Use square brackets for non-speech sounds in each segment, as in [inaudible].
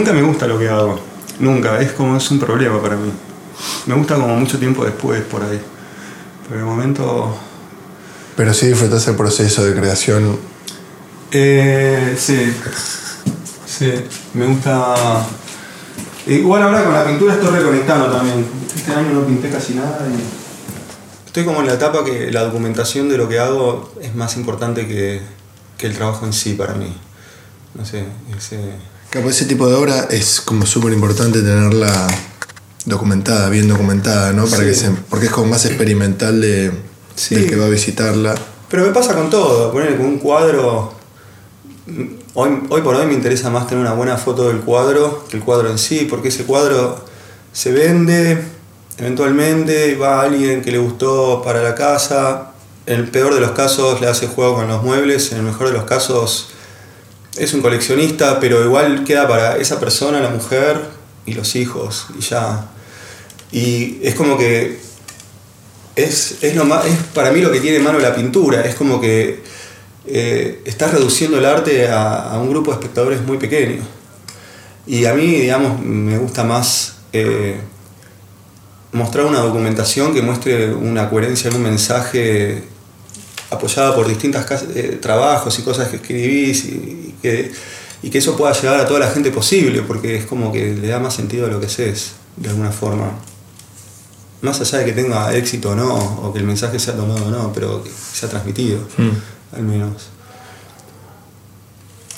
nunca me gusta lo que hago. Nunca. Es como es un problema para mí. Me gusta como mucho tiempo después por ahí. Pero el momento. Pero sí disfrutas el proceso de creación. Eh, sí. Sí. Me gusta. Igual ahora con la pintura estoy reconectando también. Este año no pinté casi nada y. Estoy como en la etapa que la documentación de lo que hago es más importante que, que el trabajo en sí para mí. No sé, ese... Capaz ese tipo de obra es como súper importante tenerla documentada, bien documentada, ¿no? Para que se, porque es como más experimental de, del que va a visitarla. Pero me pasa con todo, poner con un cuadro. Hoy, hoy por hoy me interesa más tener una buena foto del cuadro que el cuadro en sí, porque ese cuadro se vende, eventualmente va alguien que le gustó para la casa, en el peor de los casos le hace juego con los muebles, en el mejor de los casos es un coleccionista, pero igual queda para esa persona, la mujer y los hijos, y ya. Y es como que es, es, lo más, es para mí lo que tiene en mano la pintura, es como que eh, estás reduciendo el arte a, un grupo de espectadores muy pequeño. Y a mí, digamos, me gusta más eh, mostrar una documentación que muestre una coherencia en un mensaje apoyada por distintos eh, trabajos y cosas que escribís y, que, y, que, eso pueda llegar a toda la gente posible, porque es como que le da más sentido a lo que haces, de alguna forma. Más allá de que tenga éxito o no, o que el mensaje sea tomado o no, pero que sea transmitido, mm. al menos.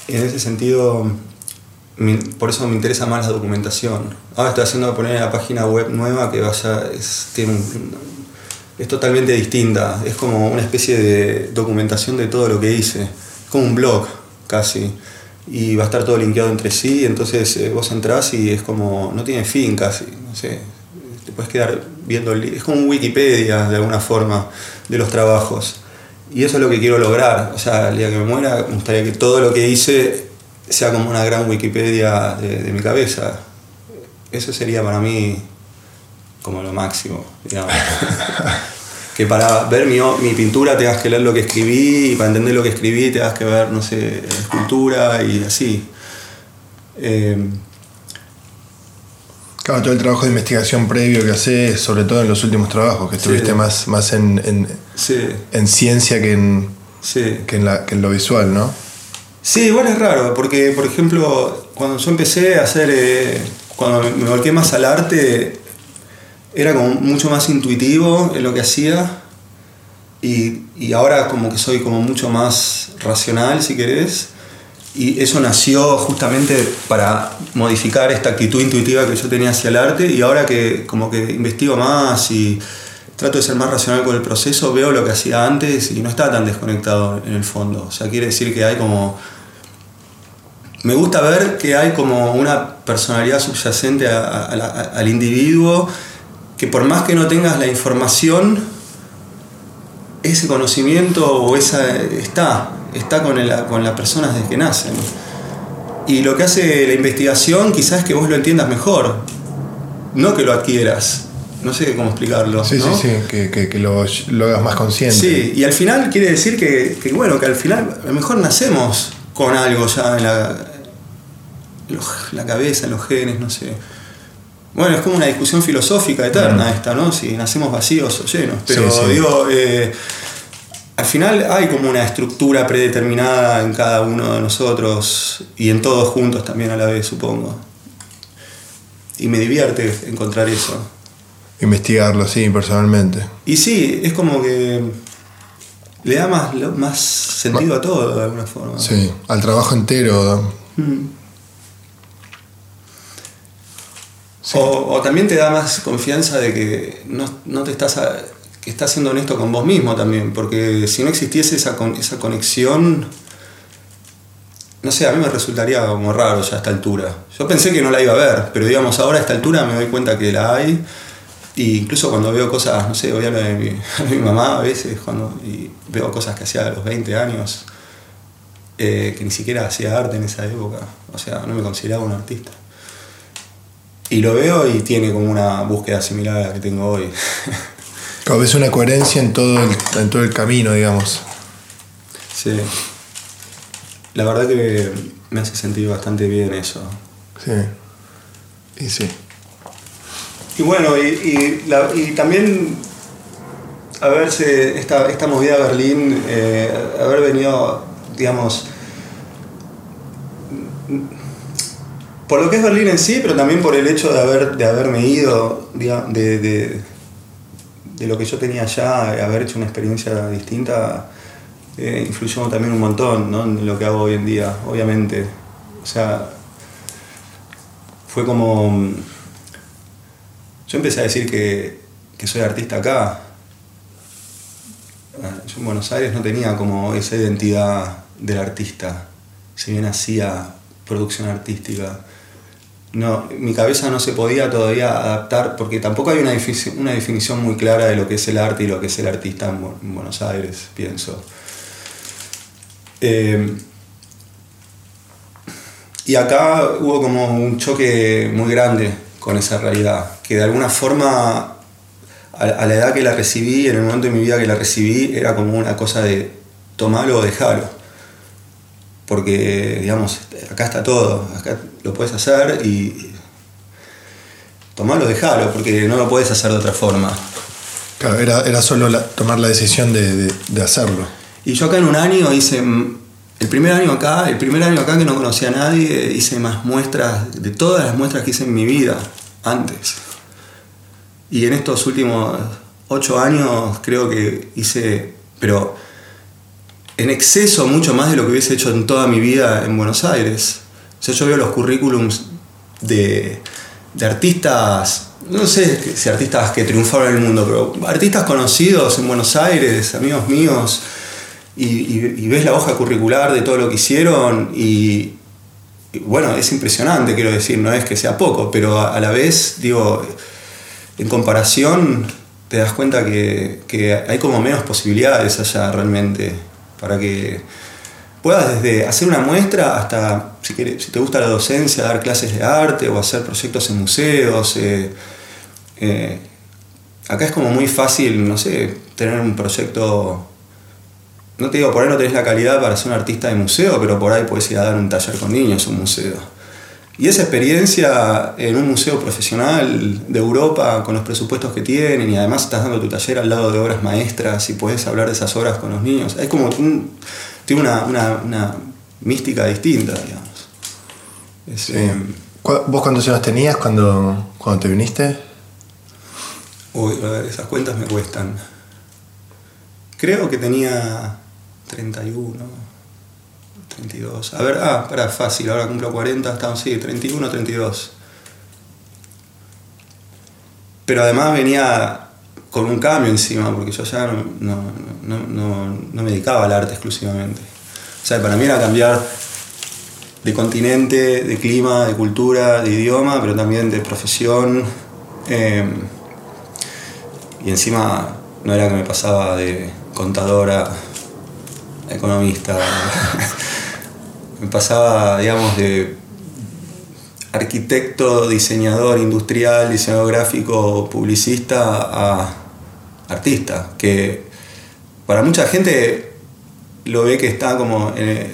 Y en ese sentido, por eso me interesa más la documentación. Ahora estoy haciendo poner la página web nueva que vaya, es, tiene es totalmente distinta. Es como una especie de documentación de todo lo que hice. Es como un blog, casi. Y va a estar todo linkeado entre sí, entonces eh, vos entrás y es como, no tiene fin casi, no sé. Te puedes quedar viendo, es como un Wikipedia de alguna forma de los trabajos. Y eso es lo que quiero lograr. O sea, el día que me muera, me gustaría que todo lo que hice sea como una gran Wikipedia de, mi cabeza. Eso sería para mí como lo máximo, digamos. [laughs] que para ver mi, mi, pintura tengas que leer lo que escribí y para entender lo que escribí tengas que ver, no sé, escultura y así. Eh, claro, todo el trabajo de investigación previo que haces, sobre todo en los últimos trabajos, que estuviste más, más en, en, en, ciencia que en, que, en la, que en lo visual, ¿no? Sí, igual es raro, porque por ejemplo, cuando yo empecé a hacer, eh, cuando me volqué más al arte, era como mucho más intuitivo en lo que hacía y, y, ahora como que soy como mucho más racional, si querés. Y eso nació justamente para modificar esta actitud intuitiva que yo tenía hacia el arte y ahora que como que investigo más y trato de ser más racional con el proceso, veo lo que hacía antes y no está tan desconectado en el fondo. O sea, quiere decir que hay como... Me gusta ver que hay como una personalidad subyacente al individuo que por más que no tengas la información, ese conocimiento o esa está, está con, con las personas desde que nacen. Y lo que hace la investigación quizás es que vos lo entiendas mejor, no que lo adquieras. No sé cómo explicarlo. Sí, sí, sí, que, lo, hagas más consciente. Sí, y al final quiere decir que, bueno, que al final a lo mejor nacemos con algo ya en la, la cabeza, en los genes, no sé. Bueno, es como una discusión filosófica eterna esta, ¿no? Si nacemos vacíos o llenos. Pero digo, eh, al final hay como una estructura predeterminada en cada uno de nosotros y en todos juntos también a la vez, supongo. Y me divierte encontrar eso. Investigarlo, sí, personalmente. Y sí, es como que le da más, más sentido a todo de alguna forma. Sí, al trabajo entero. Mm. O, también te da más confianza de que no, te estás, que siendo honesto con vos mismo también, porque si no existiese esa, esa conexión, no sé, a mí me resultaría como raro ya a esta altura. Yo pensé que no la iba a ver, pero digamos ahora a esta altura me doy cuenta que la hay. E incluso cuando veo cosas, no sé, voy a hablar [laughs] de mi, mamá a veces, cuando y veo cosas que hacía a los 20 años, eh, que ni siquiera hacía arte en esa época. O sea, no me consideraba un artista. Y lo veo y tiene como una búsqueda similar a la que tengo hoy. [laughs] Ves una coherencia en todo, el, en todo el camino, digamos. Sí. La verdad que me hace sentir bastante bien eso. Sí. Y sí. Y bueno, y, y, también haberse, esta, esta movida a Berlín, eh, haber venido, digamos, por lo que es Berlín en sí, pero también por el hecho de, haber, de haberme ido, de, de, de lo que yo tenía allá, haber hecho una experiencia distinta, eh, influyó también un montón ¿no? en lo que hago hoy en día, obviamente. O sea, fue como... Yo empecé a decir que, que soy artista acá. Ah, yo en Buenos Aires no tenía como esa identidad del artista, si bien hacía producción artística. No, mi cabeza no se podía todavía adaptar porque tampoco hay una, una definición muy clara de lo que es el arte y lo que es el artista en Buenos Aires, pienso. Eh, y acá hubo como un choque muy grande con esa realidad, que de alguna forma, a, la edad que la recibí, en el momento de mi vida que la recibí, era como una cosa de tomarlo o dejarlo. Porque, digamos, acá está todo, acá lo puedes hacer y tomarlo o dejarlo, porque no lo puedes hacer de otra forma. Claro, era, solo tomar la decisión de hacerlo. Y yo acá en un año hice, el primer año acá, el primer año acá que no conocía a nadie, hice más muestras, de todas las muestras que hice en mi vida antes. Y en estos últimos ocho años creo que hice, pero en exceso mucho más de lo que hubiese hecho en toda mi vida en Buenos Aires. O sea, yo veo los currículums de, de artistas, no sé si artistas que triunfaron en el mundo, pero artistas conocidos en Buenos Aires, amigos míos, y, ves la hoja curricular de todo lo que hicieron y, bueno, es impresionante, quiero decir, no es que sea poco, pero a, la vez, digo, en comparación te das cuenta que, hay como menos posibilidades allá realmente para que puedas desde hacer una muestra hasta, si, te gusta la docencia, dar clases de arte o hacer proyectos en museos. Eh, eh, acá es como muy fácil, no sé, tener un proyecto no te digo, por ahí no tenés la calidad para ser un artista de museo, pero por ahí puedes ir a dar un taller con niños, un museo. Y esa experiencia en un museo profesional de Europa, con los presupuestos que tienen, y además estás dando tu taller al lado de obras maestras y puedes hablar de esas obras con los niños, es como tiene una, mística distinta, digamos. Em, ¿Vos cuántos años tenías cuando, cuando te viniste? Uy, esas cuentas me cuestan. Creo que tenía 31, 32. A ver, ah, para fácil, ahora cumplo 40, estamos, sí, 31, 32. Pero además venía con un cambio encima, porque yo ya no, me dedicaba al arte exclusivamente. O sea, para mí era cambiar de continente, de clima, de cultura, de idioma, pero también de profesión. Em, y encima no era que me pasaba de contadora economista. [laughs] Me pasaba, digamos, de arquitecto, diseñador industrial, diseñador gráfico, publicista a artista, que para mucha gente lo ve que está como que,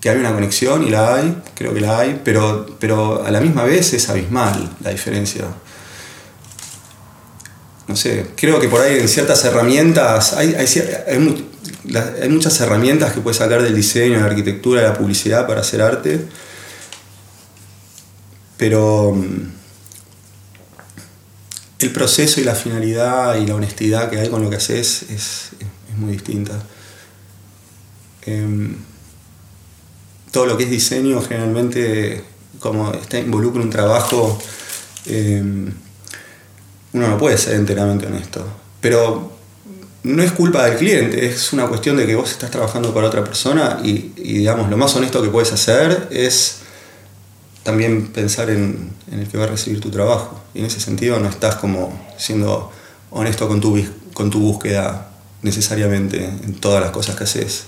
que, hay una conexión y la hay, creo que la hay, pero, pero a la misma vez es abismal la diferencia. No sé, creo que por ahí en ciertas herramientas hay, hay, hay, hay muchas herramientas que puedes sacar del diseño, de la arquitectura, de la publicidad para hacer arte, pero mm, el proceso y la finalidad y la honestidad que hay con lo que haces es, muy distinta. Em, todo lo que es diseño generalmente, como está involucra un trabajo, em, uno no puede ser enteramente honesto. Pero no es culpa del cliente, es una cuestión de que vos estás trabajando para otra persona y, digamos, lo más honesto que puedes hacer es también pensar en, el que va a recibir tu trabajo. Y en ese sentido no estás como siendo honesto con tu, con tu búsqueda necesariamente en todas las cosas que haces.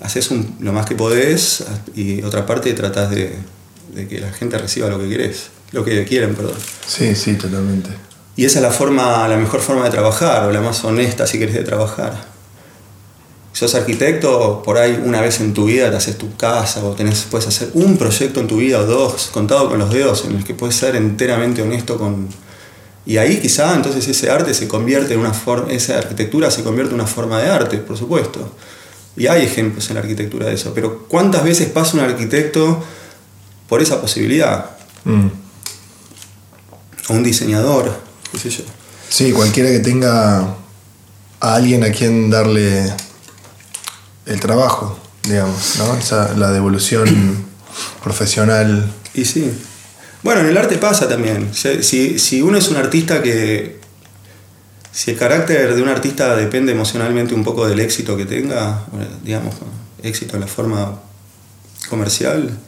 Haces lo más que podés y otra parte tratás de, de que la gente reciba lo que querés, lo que quieren, perdón. Sí, sí, totalmente. Y esa es la, forma, la mejor forma de trabajar, o la más honesta si querés de trabajar. sos arquitecto, por ahí una vez en tu vida te haces tu casa o tenés, puedes hacer un proyecto en tu vida o dos, contado con los dedos, en el que puedes ser enteramente honesto con... Y ahí quizá entonces ese arte se convierte en una forma, esa arquitectura se convierte en una forma de arte, por supuesto. Y hay ejemplos en la arquitectura de eso, pero ¿cuántas veces pasa un arquitecto por esa posibilidad? Mm. O un diseñador, qué sé yo. Sí, cualquiera que tenga a alguien a quien darle el trabajo, digamos, ¿no? Esa, la devolución [clears throat] profesional. Y sí. Bueno, en el arte pasa también. Si, si uno es un artista que. Si el carácter de un artista depende emocionalmente un poco del éxito que tenga, digamos, éxito en la forma comercial,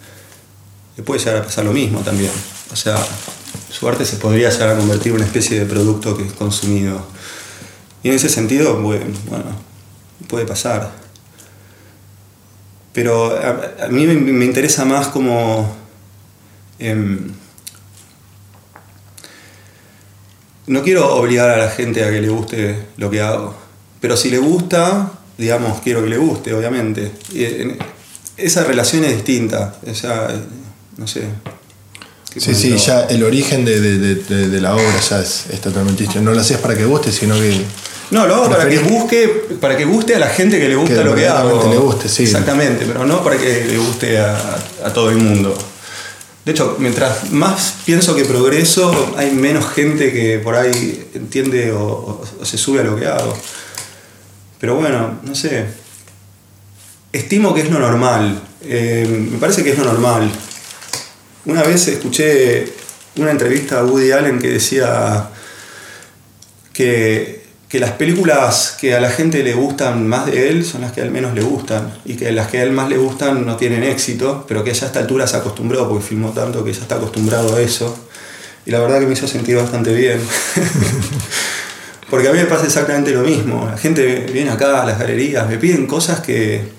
le puede llegar a pasar lo mismo también. O sea, su arte se podría llegar a convertir en una especie de producto que es consumido. Y en ese sentido, bueno, puede pasar. Pero a, mí me, interesa más como... Em, no quiero obligar a la gente a que le guste lo que hago, pero si le gusta, digamos, quiero que le guste, obviamente. Esa relación es distinta, o sea, no sé. Sí, sí, ya el origen de, la obra ya es, totalmente distinto. No lo hacías para que guste, sino que no, lo hago para que busque, para que guste a la gente que le gusta lo que hago. le guste, sí. Exactamente, pero no para que le guste a, todo el mundo. De hecho, mientras más pienso que progreso, hay menos gente que por ahí entiende o, se sube a lo que hago. Pero bueno, no sé. Estimo que es lo normal. Eh, me parece que es lo normal. Una vez escuché una entrevista a Woody Allen que decía que que las películas que a la gente le gustan más de él son las que al menos le gustan y que las que a él más le gustan no tienen éxito, pero que ya a esta altura se acostumbró porque filmó tanto que ya está acostumbrado a eso. Y la verdad que me hizo sentir bastante bien. [laughs] porque a mí me pasa exactamente lo mismo. La gente viene acá a las galerías, me piden cosas que...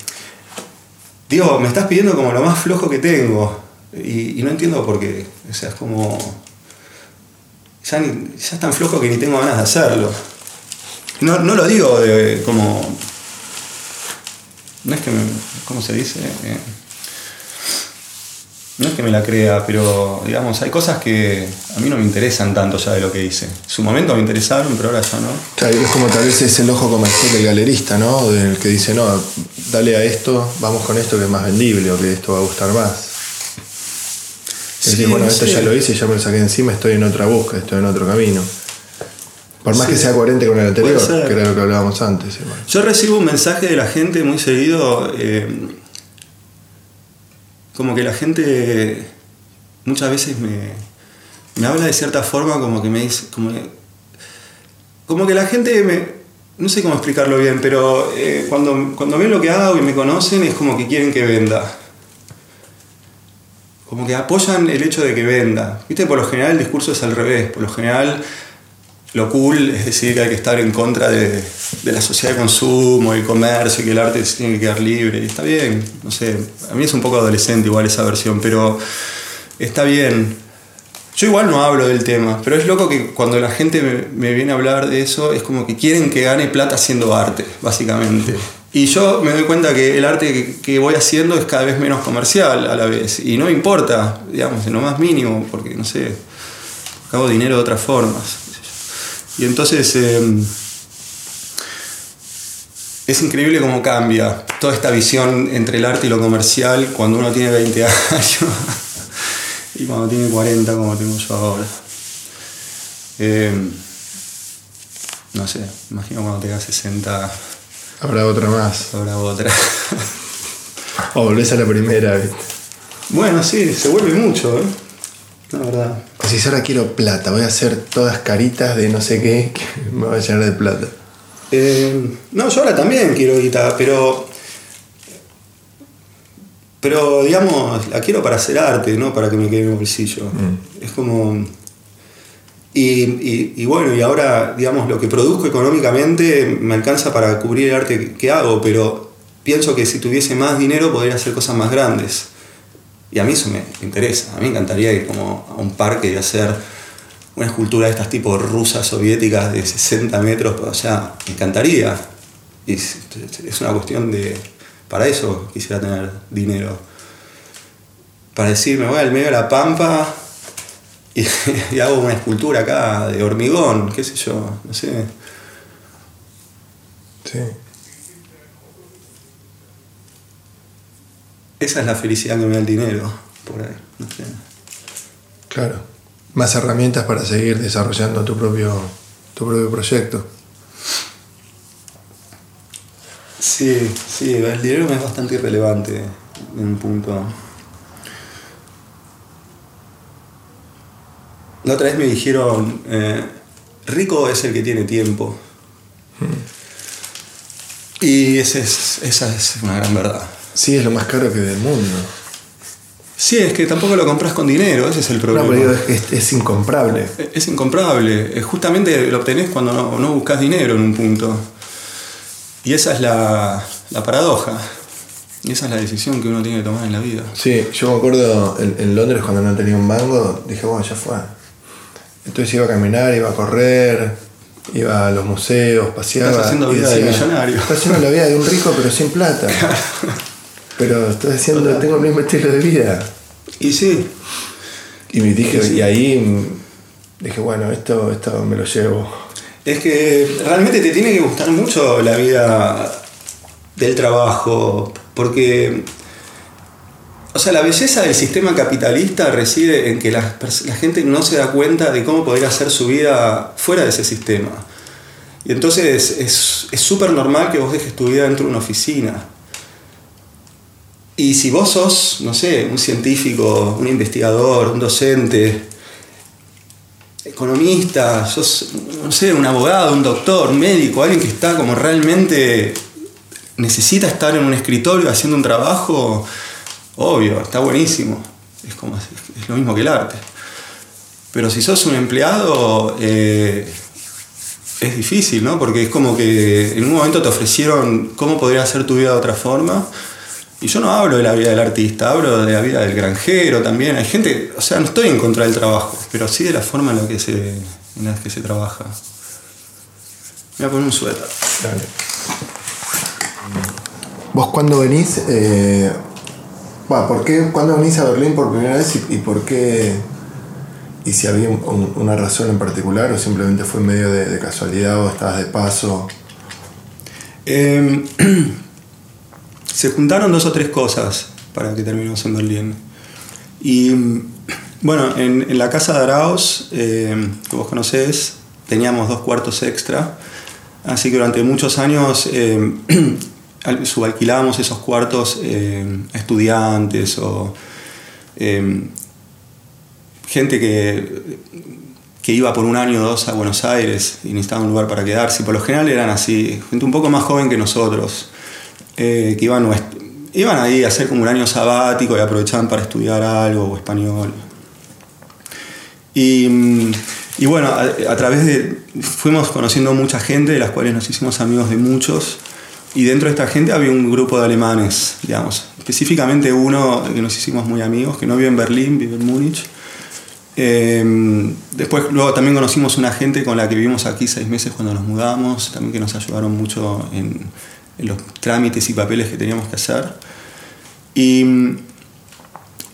Digo, me estás pidiendo como lo más flojo que tengo. Y, no entiendo por qué. O sea, es como... Ya, ya es tan flojo que ni tengo ganas de hacerlo. No, no lo digo de, como. No es que me. ¿Cómo se dice? Eh, no es que me la crea, pero digamos, hay cosas que a mí no me interesan tanto ya de lo que hice. En su momento me interesaron, pero ahora ya no. Claro, es como tal vez es el ojo comercial del galerista, ¿no? Del que dice, no, dale a esto, vamos con esto que es más vendible o que esto va a gustar más. Es decir, bueno, esto ya lo hice, ya me lo saqué encima, estoy en otra búsqueda, estoy en otro camino. Por más que sea coherente con el anterior, que era lo que hablábamos antes. Yo recibo un mensaje de la gente muy seguido, eh, como que la gente muchas veces me, habla de cierta forma, como que me dice, como, que la gente me, no sé cómo explicarlo bien, pero eh, cuando, cuando ven lo que hago y me conocen es como que quieren que venda. Como que apoyan el hecho de que venda. Viste, por lo general el discurso es al revés. Por lo general lo cool es decir que hay que estar en contra de, la sociedad de consumo, el comercio, y que el arte tiene que quedar libre. Y está bien, no sé, a mí es un poco adolescente igual esa versión, pero está bien. Yo igual no hablo del tema, pero es loco que cuando la gente me, viene a hablar de eso, es como que quieren que gane plata haciendo arte, básicamente. Y yo me doy cuenta que el arte que, voy haciendo es cada vez menos comercial a la vez. Y no me importa, digamos, en lo más mínimo, porque no sé, hago dinero de otras formas. Y entonces em, es increíble cómo cambia toda esta visión entre el arte y lo comercial cuando uno tiene 20 [laughs] años y cuando tiene 40 como tengo yo ahora. Em, no sé, imagino cuando tenga 60. Habrá otra más. Habrá otra. [laughs] o volvés a la primera, Bueno, sí, se vuelve mucho, ¿eh? la verdad. Si ahora quiero plata, voy a hacer todas caritas de no sé qué, que me va a llenar de plata. Eh, no, yo ahora también quiero guitarra, pero. Pero, digamos, la quiero para hacer arte, no para que me quede en el bolsillo. Mm. Es como. Y, bueno, y ahora, digamos, lo que produzco económicamente me alcanza para cubrir el arte que hago, pero pienso que si tuviese más dinero podría hacer cosas más grandes. Y a mí eso me interesa. A mí me encantaría ir como a un parque y hacer una escultura de estas tipo rusas soviéticas de 60 metros. O sea, me encantaría. es, es una cuestión de... Para eso quisiera tener dinero. Para decir, me voy al medio de la pampa y, [laughs] y hago una escultura acá de hormigón, qué sé yo, no sé. Sí. Esa es la felicidad que me da el dinero, por ahí. No sé. Claro. Más herramientas para seguir desarrollando tu propio, tu propio proyecto. Sí, sí, el dinero me es bastante irrelevante en un punto. La otra vez me dijeron, eh, rico es el que tiene tiempo. Y ese es- esa es una gran verdad. Sí, es lo más caro que del mundo. Sí, es que tampoco lo compras con dinero, ese es el No, problema. pero digo, es, es- es incomparable. Es incomparable. Eh, Justamente lo obtenés cuando no, no buscas dinero en un punto. Y esa es la, la paradoja. Y esa es la decisión que uno tiene que tomar en la vida. Sí, yo me acuerdo en, en Londres cuando no tenía un mango, dije, bueno, ya fue. Entonces iba a caminar, iba a correr, iba a los museos, paseaba. Estás haciendo vida de millonario. Estás haciendo la vida de un rico pero sin plata. [laughs] Pero estoy haciendo, tengo el mismo estilo de vida. Y sí, Y me dije, sí. y ahí dije, bueno, esto, esto me lo llevo. es que realmente te tiene que gustar mucho la vida del trabajo. Porque, o sea, la belleza del sistema capitalista reside en que la, gente no se da cuenta de cómo podría hacer su vida fuera de ese sistema. Y entonces es es súper normal que vos dejes tu vida dentro de una oficina. Y si vos sos, no sé, un científico, un investigador, un docente, economista, sos, no sé, un abogado, un doctor, un médico, alguien que está como realmente necesita estar en un escritorio haciendo un trabajo, obvio, está buenísimo. Es como es lo mismo que el arte. Pero si sos un empleado, eh, es difícil, ¿no? Porque es como que en un momento te ofrecieron cómo podría ser tu vida de otra forma. Y yo no hablo de la vida del artista, hablo de la vida del granjero también. Hay gente, o sea, no estoy en contra del trabajo, pero sí de la forma en la que se, en la que se trabaja. Me voy a poner un suéter. Dale. ¿Vos cuándo venís? Eh, ¿por qué, ¿Cuándo venís a Berlín por primera vez y, por qué? Y si había un- un- una razón en particular o simplemente fue medio de, casualidad o estabas de paso. Eh, [clears throat] se juntaron dos o tres cosas para que terminemos en Berlín. Y [clears throat] bueno, en, la casa de Arauz, eh, que vos conocés, teníamos dos cuartos extra. Así que durante muchos años al- [clears throat] subalquilábamos esos cuartos eh, a estudiantes o eh, gente que, que iba por un año o dos a Buenos Aires y necesitaba un lugar para quedarse. Por lo general eran así, gente un poco más joven que nosotros, eh, que iban, iban ahí a hacer como un año sabático y aprovechaban para estudiar algo o español. Y, bueno, a través de. Fuimos conociendo mucha gente, de las cuales nos hicimos amigos de muchos. Y dentro de esta gente había un grupo de alemanes, digamos. Específicamente uno que nos hicimos muy amigos, que no vive en Berlín, vive en Múnich. Eh, después, luego también conocimos una gente con la que vivimos aquí seis meses cuando nos mudamos, también que nos ayudaron mucho en, en los trámites y papeles que teníamos que hacer. Y,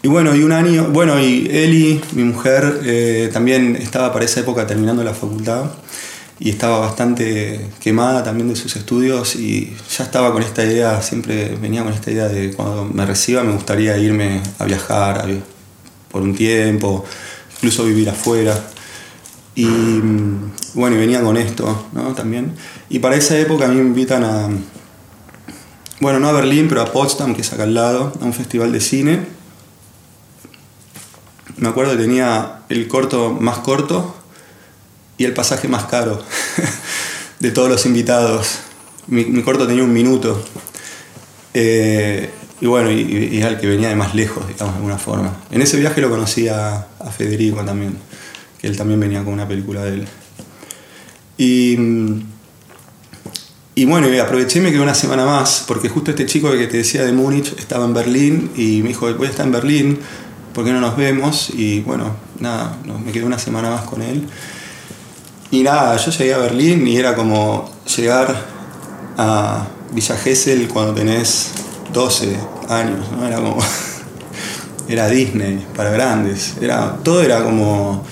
y bueno, y un año, bueno, y Eli, mi mujer, eh, también estaba para esa época terminando la facultad y estaba bastante quemada también de sus estudios y ya estaba con esta idea, siempre venía con esta idea de cuando me reciba me gustaría irme a viajar por un tiempo, incluso vivir afuera. Y mm, bueno, y venía con esto, ¿no? También. Y para esa época a mí me invitan a, bueno, no a Berlín, pero a Potsdam, que es acá al lado, a un festival de cine. Me acuerdo que tenía el corto más corto y el pasaje más caro [laughs] de todos los invitados. Mi, mi corto tenía un minuto. Eh, y bueno, y, y era el que venía de más lejos, digamos, de alguna forma. En ese viaje lo conocí a, a Federico también, que él también venía con una película de él. Y, y bueno, y aproveché me quedé una semana más, porque justo este chico que te decía de Múnich estaba en Berlín y me dijo, voy a estar en Berlín, ¿por qué no nos vemos? Y bueno, nada, me quedé una semana más con él. Y nada, yo llegué a Berlín y era como llegar a Villa Gesell cuando tenés 12 años, ¿no? Era como. [laughs] era Disney para grandes. Era, todo era como.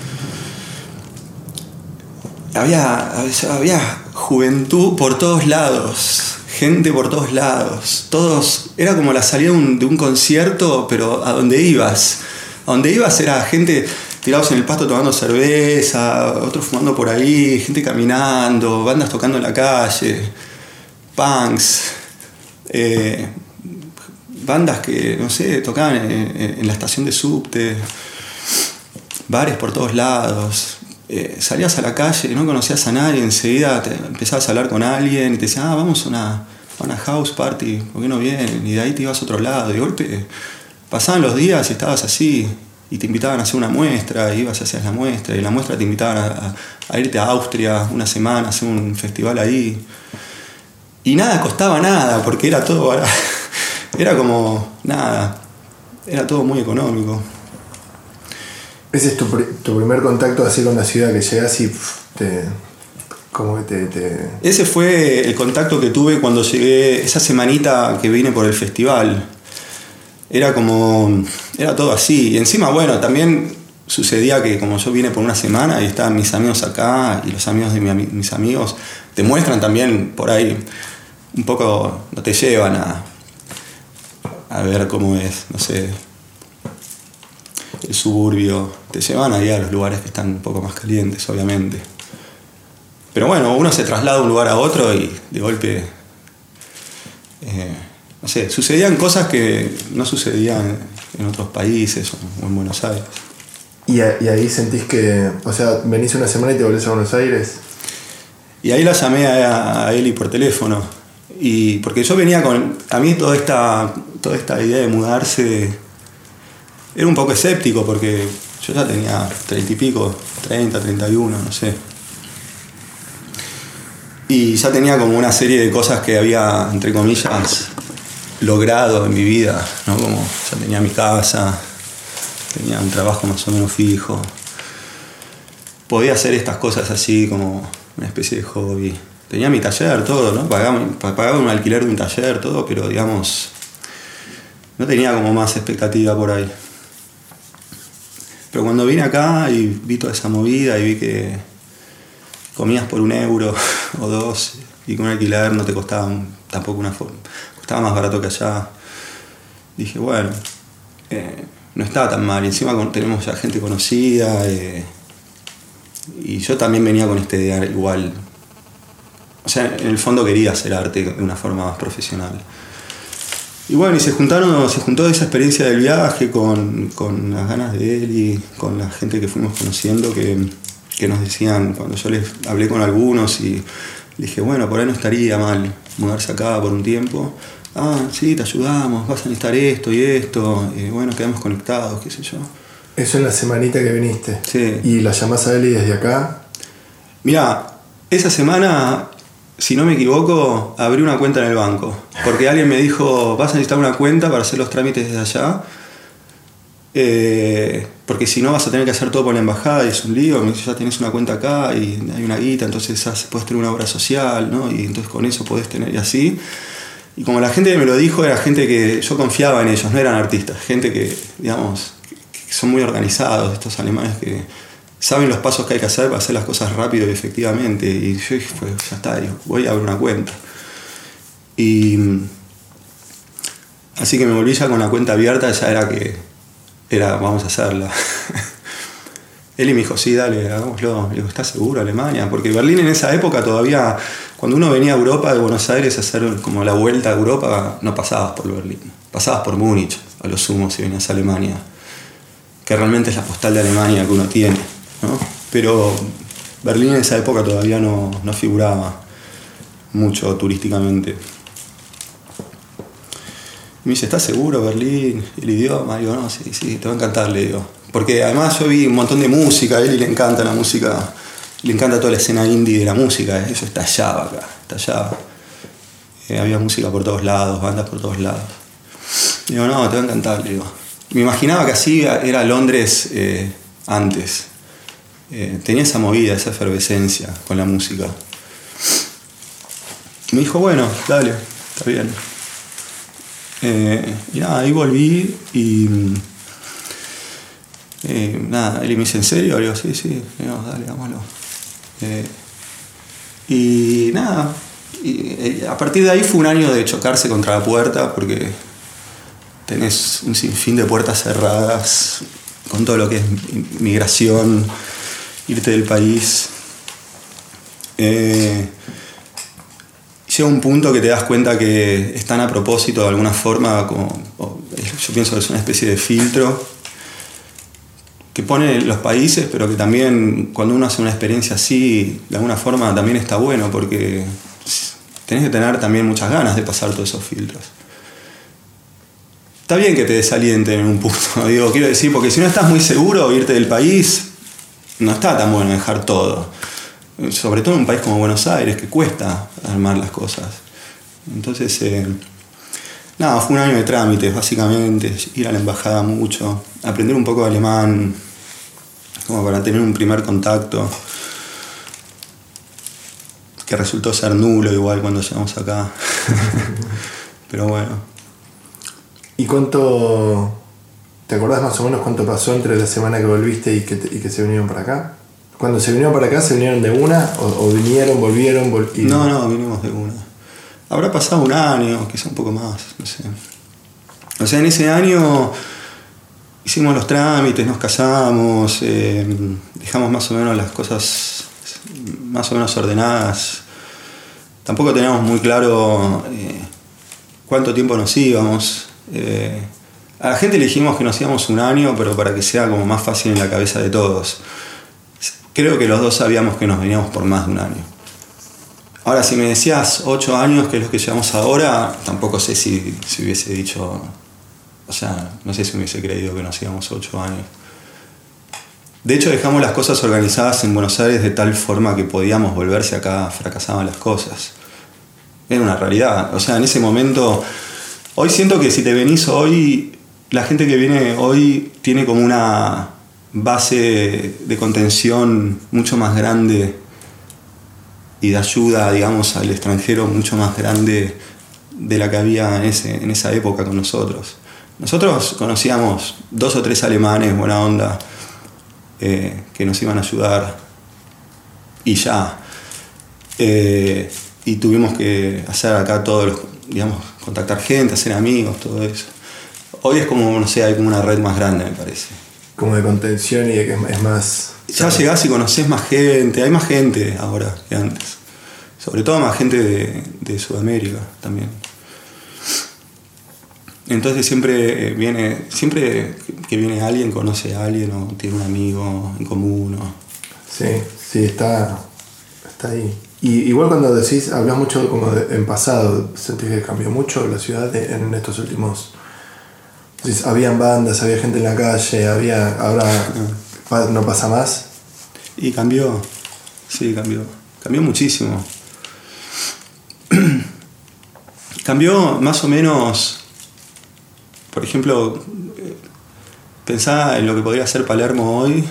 Había, había juventud por todos lados, gente por todos lados. Todos. Era como la salida de un, de un concierto, pero a donde ibas. A donde ibas era gente tirados en el pasto tomando cerveza, otros fumando por ahí, gente caminando, bandas tocando en la calle, punks, eh, bandas que, no sé, tocaban en, la estación de subte, bares por todos lados. Eh, salías a la calle, no conocías a nadie, enseguida te empezabas a hablar con alguien y te decían, ah, vamos a una, una house party, ¿por qué no vienen? Y de ahí te ibas a otro lado, y de golpe pasaban los días y estabas así, y te invitaban a hacer una muestra, y ibas a hacer la muestra, y la muestra te invitaban a, irte a Austria una semana, a hacer un festival ahí. Y nada costaba nada, porque era todo, [laughs] era como nada, era todo muy económico. Ese es tu, primer contacto así con la ciudad, que llegas y te, como te, te... Ese fue el contacto que tuve cuando llegué, esa semanita que vine por el festival era como, era todo así. Y encima, bueno, también sucedía que como yo vine por una semana y estaban mis amigos acá y los amigos de mis amigos, te muestran también por ahí, un poco, no te llevan a, a ver cómo es, no sé, el suburbio, te llevan ahí a los lugares que están un poco más calientes, obviamente. Pero bueno, uno se traslada de un lugar a otro y de golpe... Eh, no sé, sucedían cosas que no sucedían en otros países o en Buenos Aires. ¿Y, ahí sentís que, o sea, venís una semana y te volvés a Buenos Aires? Y ahí la llamé a, Eli por teléfono. Y porque yo venía con. A mí toda esta, toda esta idea de mudarse. Era un poco escéptico porque yo ya tenía treinta y pico, 30, 31, no sé. Y ya tenía como una serie de cosas que había, entre comillas, logrado en mi vida, ¿no? Como ya tenía mi casa, tenía un trabajo más o menos fijo. Podía hacer estas cosas así como una especie de hobby. Tenía mi taller, todo, ¿no? Pagaba, un alquiler de un taller, todo, pero digamos, no tenía como más expectativa por ahí. Pero cuando vine acá y vi toda esa movida y vi que comías por un euro [laughs] o dos y con un alquiler no te costaba tampoco una forma estaba más barato que allá. Dije, bueno, eh, no estaba tan mal. Y encima tenemos ya gente conocida. Eh, y yo también venía con este idea igual. O sea, en el fondo quería hacer arte de una forma más profesional. Y bueno, y se juntaron, se juntó esa experiencia del viaje con, las ganas de él y con la gente que fuimos conociendo que, que nos decían, cuando yo les hablé con algunos y dije, bueno, por ahí no estaría mal mudarse acá por un tiempo ah, sí, te ayudamos, vas a necesitar esto y esto, y bueno, quedamos conectados, qué sé yo. Eso en la semanita que viniste. Sí. ¿Y la llamás a Eli desde acá? Mira, esa semana, si no me equivoco, abrí una cuenta en el banco. Porque alguien me dijo, vas a necesitar una cuenta para hacer los trámites desde allá. Eh, porque si no vas a tener que hacer todo por la embajada y es un lío. Me dice, ya tienes una cuenta acá y hay una guita, entonces puedes tener una obra social, ¿no? Y entonces con eso puedes tener y así. Y como la gente que me lo dijo era gente que yo confiaba en ellos, no eran artistas, gente que, digamos, que son muy organizados, estos alemanes que saben los pasos que hay que hacer para hacer las cosas rápido y efectivamente. Y yo dije, pues ya está, voy a abrir una cuenta. Y así que me volví ya con la cuenta abierta, ya era que era, vamos a hacerla. [laughs] Él y me dijo, sí, dale, hagámoslo. Le digo, ¿estás seguro, Alemania? Porque Berlín en esa época todavía cuando uno venía a Europa, de Buenos Aires, a hacer como la vuelta a Europa, no pasabas por Berlín, pasabas por Múnich, a lo sumo, si venías a Alemania, que realmente es la postal de Alemania que uno tiene. ¿no? Pero Berlín en esa época todavía no, figuraba mucho turísticamente. me dice, ¿estás seguro Berlín? El idioma, digo, no, sí, sí, te va a encantar, le digo. Porque además yo vi un montón de música, a él le encanta la música le encanta toda la escena indie de la música, eso estallaba acá, estallaba. Eh, había música por todos lados, bandas por todos lados. Digo, no, te va a encantar, digo. Me imaginaba que así era Londres eh, antes. Eh, tenía esa movida, esa efervescencia con la música. Me dijo, bueno, dale, está bien. Y nada, ahí volví y. eh, nada, él me dice, ¿en serio? Sí, sí, digo, dale, vámonos. Eh, y nada, y, eh, a partir de ahí fue un año de chocarse contra la puerta porque tenés un sinfín de puertas cerradas con todo lo que es migración, irte del país. Llega un punto que te das cuenta que están a propósito de alguna forma, como, yo pienso que es una especie de filtro que pone los países, pero que también cuando uno hace una experiencia así, de alguna forma también está bueno, porque tenés que tener también muchas ganas de pasar todos esos filtros. Está bien que te desalienten en un punto, [laughs] digo, quiero decir, porque si no estás muy seguro irte del país, no está tan bueno dejar todo. Sobre todo en un país como Buenos Aires, que cuesta armar las cosas. Entonces, eh, nada, fue un año de trámites, básicamente, ir a la embajada mucho, aprender un poco de alemán, como para tener un primer contacto, que resultó ser nulo igual cuando llegamos acá. [laughs] Pero bueno. ¿Y cuánto. ¿Te acordás más o menos cuánto pasó entre la semana que volviste y que, y que se vinieron para acá? Cuando se vinieron para acá, ¿se vinieron de una? ¿O, o vinieron, volvieron? vol- y- No, no, vinimos de una. Habrá pasado un año, quizá un poco más, no sé. O sea, en ese año hicimos los trámites, nos casamos, eh, dejamos más o menos las cosas más o menos ordenadas. Tampoco teníamos muy claro eh, cuánto tiempo nos íbamos. Eh, a la gente le dijimos que nos íbamos un año, pero para que sea como más fácil en la cabeza de todos. Creo que los dos sabíamos que nos veníamos por más de un año. Ahora, si me decías ocho años, que es lo que llevamos ahora, tampoco sé si, si hubiese dicho, o sea, no sé si me hubiese creído que nos íbamos ocho años. De hecho, dejamos las cosas organizadas en Buenos Aires de tal forma que podíamos volver si acá fracasaban las cosas. Era una realidad. O sea, en ese momento, hoy siento que si te venís hoy, la gente que viene hoy tiene como una base de contención mucho más grande y de ayuda, digamos, al extranjero mucho más grande de la que había en, ese, en esa época con nosotros. Nosotros conocíamos dos o tres alemanes, buena onda, eh, que nos iban a ayudar y ya. Eh, y tuvimos que hacer acá todos los, digamos, contactar gente, hacer amigos, todo eso. Hoy es como, no sé, hay como una red más grande, me parece. Como de contención y de que es- más. Ya llegás y conocés más gente, hay más gente ahora que antes. Sobre todo más gente de, de Sudamérica también. Entonces siempre eh, viene, siempre que viene alguien conoce a alguien o tiene un amigo en común. o- Sí, sí, está, está ahí. Y igual cuando decís, hablas mucho como de- en pasado, ¿sentís que cambió mucho la ciudad de- en estos últimos... decís, habían bandas, había gente en la calle, había... Ahora pa- no pasa más. Y cambió, sí, cambió. Cambió muchísimo. [clears throat] cambió más o menos, por ejemplo, pensaba en lo que podría ser Palermo hoy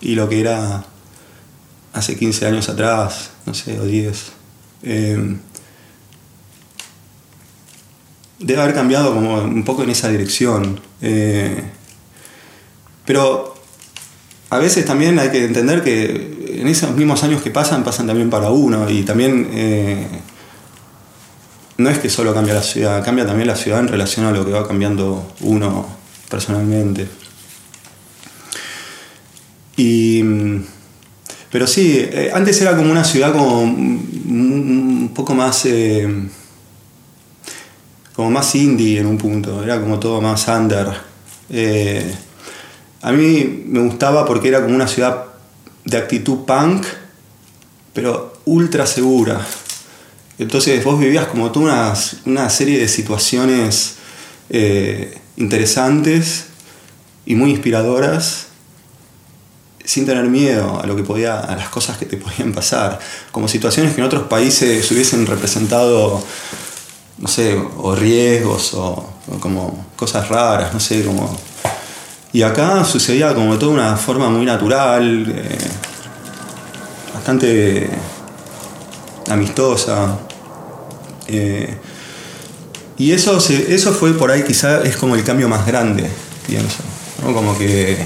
y lo que era hace 15 años atrás, no sé, o 10. Eh, debe haber cambiado como un poco en esa dirección. Eh, pero a veces también hay que entender que en esos mismos años que pasan, pasan también para uno. Y también eh, no es que solo cambia la ciudad, cambia también la ciudad en relación a lo que va cambiando uno personalmente. Y, pero sí, eh, antes era como una ciudad como un, un poco más... eh, como más indie en un punto, era como todo más under. Eh, a mí me gustaba porque era como una ciudad de actitud punk, pero ultra segura. Entonces vos vivías como toda una, una serie de situaciones eh, interesantes y muy inspiradoras sin tener miedo a lo que podía, a las cosas que te podían pasar, como situaciones que en otros países hubiesen representado, no sé, o riesgos o, como cosas raras, no sé, como y acá sucedía como de toda una forma muy natural, eh, bastante amistosa. Eh, y eso, eso fue por ahí quizá es como el cambio más grande, pienso. Como que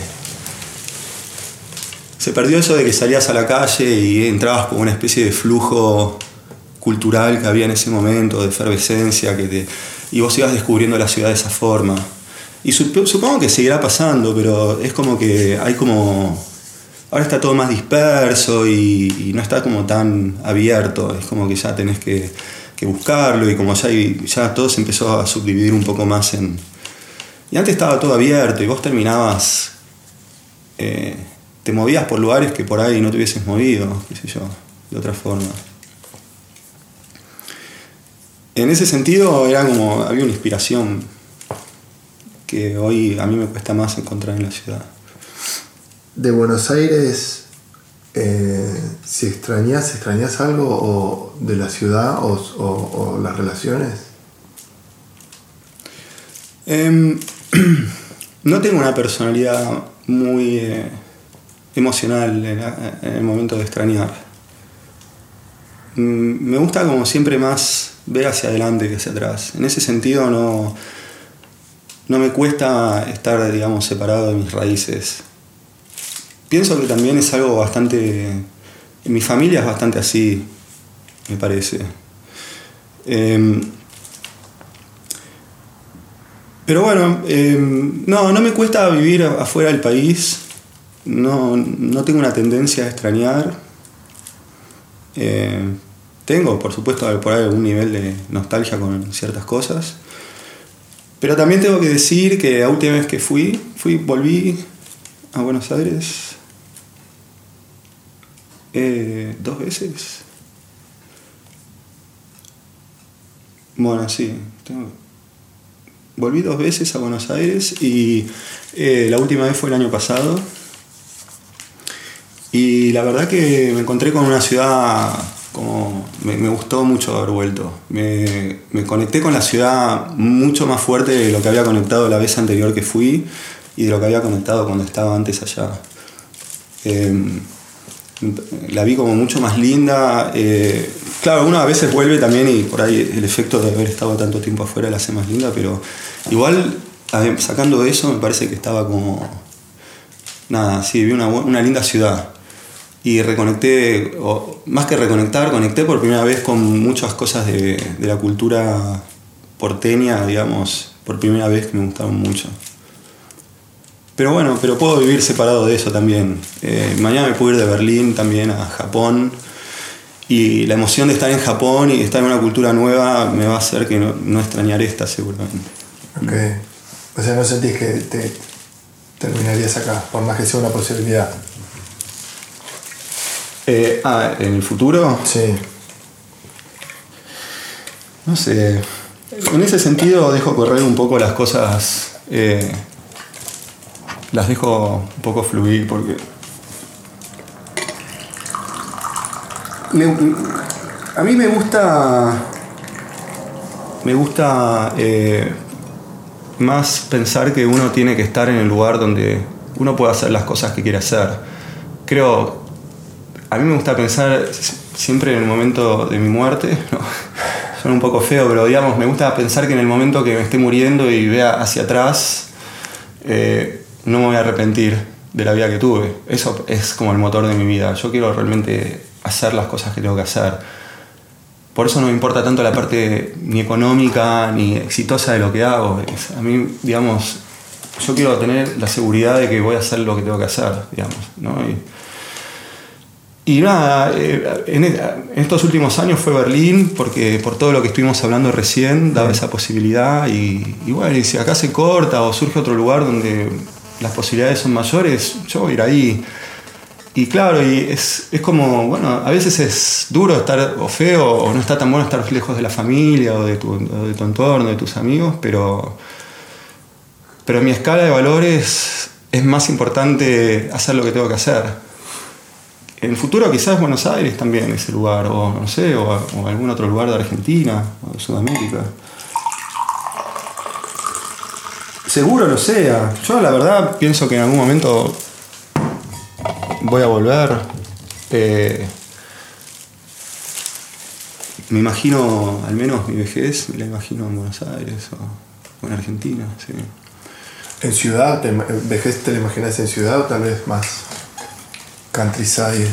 se perdió eso de que salías a la calle y entrabas como una especie de flujo cultural que había en ese momento, de efervescencia, que te, y vos ibas descubriendo la ciudad de esa forma. Y supongo que seguirá pasando, pero es como que hay como... Ahora está todo más disperso y, no está como tan abierto, es como que ya tenés que, buscarlo y como ya, ya todo se empezó a subdividir un poco más en... Y antes estaba todo abierto y vos terminabas... Eh, te movías por lugares que por ahí no te hubieses movido, qué sé yo, de otra forma. En ese sentido era como, había una inspiración que hoy a mí me cuesta más encontrar en la ciudad. De Buenos Aires, eh, si extrañas, extrañas algo o de la ciudad o, las relaciones? Em, [clears throat] no tengo una personalidad muy... Eh, emocional en, el momento de extrañar. Mm, me gusta como siempre más ver hacia adelante que hacia atrás. En ese sentido no, no me cuesta estar, digamos, separado de mis raíces. Pienso que también es algo bastante... En mi familia es bastante así, me parece. Em, pero bueno, em, no, no me cuesta vivir afuera del país no, no tengo una tendencia a extrañar. Eh, tengo, por supuesto, por ahí algún nivel de nostalgia con ciertas cosas. Pero también tengo que decir que la última vez que fui, fui volví a Buenos Aires eh, dos veces. Bueno, sí. Volví dos veces a Buenos Aires y eh, la última vez fue el año pasado. Y la verdad que me encontré con una ciudad como me, gustó mucho haber vuelto. Me, conecté con la ciudad mucho más fuerte de lo que había conectado la vez anterior que fui y de lo que había conectado cuando estaba antes allá. Em, la vi como mucho más linda. Eh, claro, uno a veces vuelve también y por ahí el efecto de haber estado tanto tiempo afuera la hace más linda, pero igual sacando eso me parece que estaba como... Nada, sí, vi una, una linda ciudad y reconecté, más que reconectar, conecté por primera vez con muchas cosas de, la cultura porteña, digamos, por primera vez que me gustaron mucho. Pero bueno, pero puedo vivir separado de eso también. Eh, mañana me puedo ir de Berlín también a Japón y la emoción de estar en Japón y estar en una cultura nueva me va a hacer que no, no extrañar esta seguramente. Ok. O sea, no sentís que te terminarías acá, por más que sea una posibilidad. Eh, ah, ¿en el futuro? Sí. No sé. En ese sentido dejo correr un poco las cosas. Eh, las dejo un poco fluir porque. a mí me gusta. Me gusta eh, más pensar que uno tiene que estar en el lugar donde uno puede hacer las cosas que quiere hacer. Creo a mí me gusta pensar siempre en el momento de mi muerte, [laughs] suena un poco feo, pero digamos, me gusta pensar que en el momento que me esté muriendo y vea hacia atrás, eh, no me voy a arrepentir de la vida que tuve. Eso es como el motor de mi vida. Yo quiero realmente hacer las cosas que tengo que hacer. Por eso no me importa tanto la parte ni económica ni exitosa de lo que hago. a mí, digamos, yo quiero tener la seguridad de que voy a hacer lo que tengo que hacer, digamos. ¿no? Y nada, eh, e, en, estos últimos años fue Berlín, porque por todo lo que estuvimos hablando recién, daba esa posibilidad. Y, bueno, y si acá se corta o surge otro lugar donde las posibilidades son mayores, yo voy ir ahí. Y claro, y es, como, bueno, a veces es duro estar o feo o no está tan bueno estar lejos de la familia o de tu, de tu entorno, de tus amigos, pero, pero mi escala de valores es más importante hacer lo que tengo que hacer en el futuro quizás Buenos Aires también ese lugar, o no sé, o, algún otro lugar de Argentina o de Sudamérica. Seguro lo sea. Yo la verdad pienso que en algún momento voy a volver. Eh, me imagino, al menos mi vejez, me la imagino en Buenos Aires o, en Argentina, sí. ¿En ciudad? ¿Te, ¿Vejez te la imaginas en ciudad o tal vez más countryside?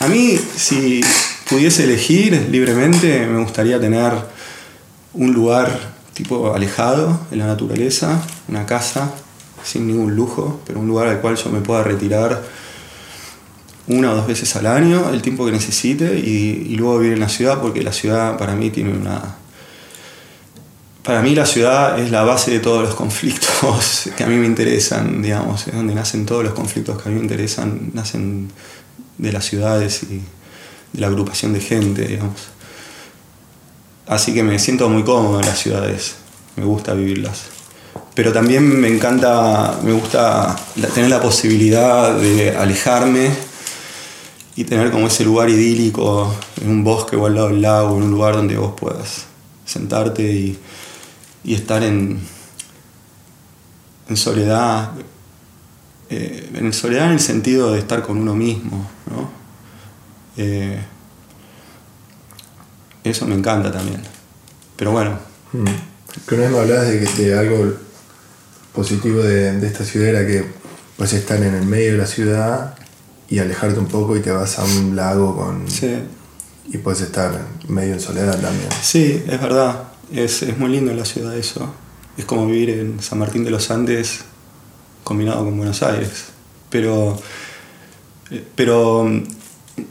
A mí, si pudiese elegir libremente, me gustaría tener un lugar tipo alejado en la naturaleza, una casa sin ningún lujo, pero un lugar al cual yo me pueda retirar una o dos veces al año, el tiempo que necesite, y, luego vivir en la ciudad, porque la ciudad para mí tiene una... Para mí la ciudad es la base de todos los conflictos [laughs] que a mí me interesan, digamos, es donde nacen todos los conflictos que a mí me interesan, nacen de las ciudades y de la agrupación de gente, digamos. Así que me siento muy cómodo en las ciudades, me gusta vivirlas. Pero también me encanta, me gusta tener la posibilidad de alejarme y tener como ese lugar idílico en un bosque o al lado del lago, en un lugar donde vos puedas sentarte y, estar en, en soledad, eh, en soledad en el sentido de estar con uno mismo, ¿no? Eh, eso me encanta también. Pero bueno. Mm. Que una vez me hablabas de que algo positivo de, esta ciudad era que puedes estar en el medio de la ciudad y alejarte un poco y te vas a un lago con. Sí. Y puedes estar medio en soledad también. Sí, es verdad. Es, es muy lindo la ciudad eso. Es como vivir en San Martín de los Andes combinado con Buenos Aires. Pero. Pero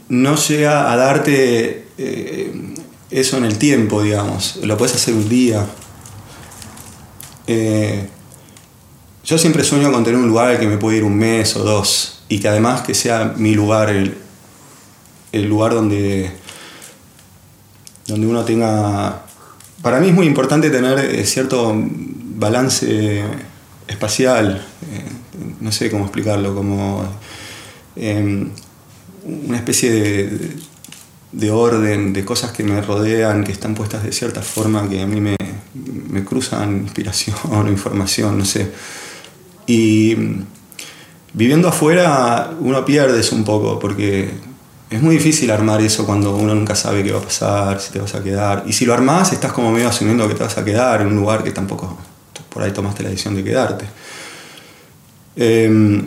no llega a darte eh, eso en el tiempo, digamos. Lo puedes hacer un día. Eh, yo siempre sueño con tener un lugar que me pueda ir un mes o dos y que además que sea mi lugar, el, lugar donde, donde uno tenga... Para mí es muy importante tener eh, cierto balance espacial, no sé cómo explicarlo, como una especie de, orden, de cosas que me rodean, que están puestas de cierta forma que a mí me, cruzan inspiración [laughs] o información, no sé. Y viviendo afuera uno pierde un poco, porque es muy difícil armar eso cuando uno nunca sabe qué va a pasar, si te vas a quedar. Y si lo armás, estás como medio asumiendo que te vas a quedar en un lugar que tampoco por ahí tomaste la decisión de quedarte. Em,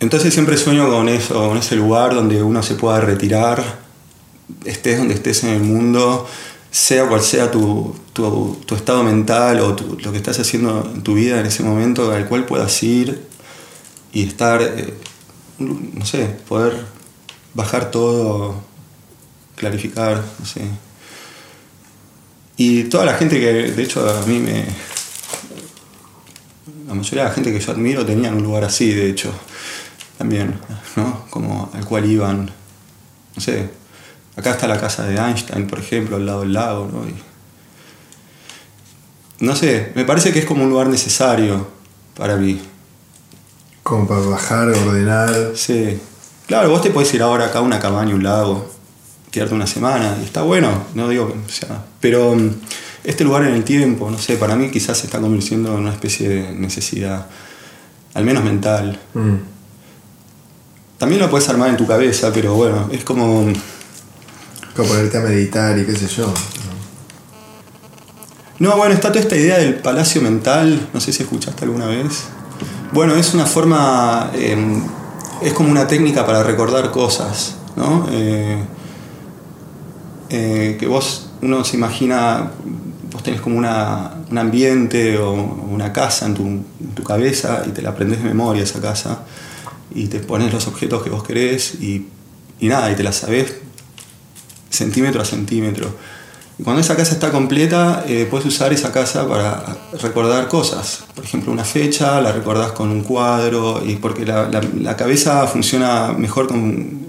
entonces siempre sueño con eso, con ese lugar donde uno se pueda retirar, estés donde estés en el mundo, sea cual sea tu, estado mental o lo que estás haciendo en tu vida en ese momento, al cual puedas ir y estar, eh, no sé, poder bajar todo, clarificar, no sé. Y toda la gente que, de hecho, a mí me... La mayoría de la gente que yo admiro tenían un lugar así, de hecho también, ¿no? Como al cual iban, no sé, acá está la casa de Einstein, por ejemplo, al lado del lago, ¿no? no sé, me parece que es como un lugar necesario para mí. Como para bajar, ordenar. Sí. Claro, vos te podés ir ahora acá a una cabaña, un lago, quedarte una semana, y está bueno, no digo que sea. Pero mm, este lugar en el tiempo, no sé, para mí quizás se está convirtiendo en una especie de necesidad, al menos mental. Mm. También lo puedes armar en tu cabeza, pero bueno, es como. Como ponerte a meditar y qué sé yo. No, bueno, está toda esta idea del palacio mental, no sé si escuchaste alguna vez. Bueno, es una forma, em, es como una técnica para recordar cosas, ¿no? Eh, eh, que vos, uno se imagina, vos tenés como una, un ambiente o una casa en tu, en tu cabeza y te la aprendes de memoria esa casa y te pones los objetos que vos querés y, nada, y te la sabés centímetro a centímetro. Y cuando esa casa está completa, eh, puedes usar esa casa para recordar cosas. Por ejemplo, una fecha, la recordás con un cuadro, y porque la, la, cabeza funciona mejor con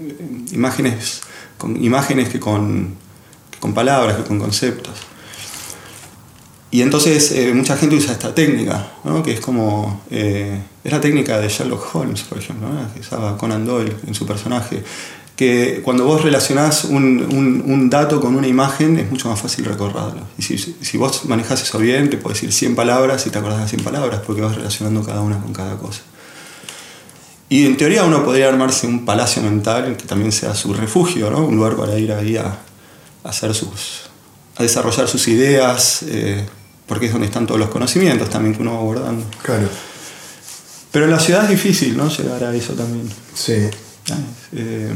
imágenes, con imágenes que con, que con palabras, que con conceptos. Y entonces eh, mucha gente usa esta técnica, ¿no? que es como, eh, es la técnica de Sherlock Holmes, por ejemplo, que usaba Conan Doyle en su personaje, que cuando vos relacionás un, un, dato con una imagen es mucho más fácil recordarlo. Y si, si vos manejás eso bien, te puedes decir 100 palabras y te acordás de 100 palabras, porque vas relacionando cada una con cada cosa. y en teoría uno podría armarse un palacio mental que también sea su refugio, ¿no? Un lugar para ir ahí a, hacer sus. a desarrollar sus ideas, eh, porque es donde están todos los conocimientos también que uno va abordando. Claro. Pero en la ciudad es difícil, ¿no? Llegar a eso también. Sí. Eh,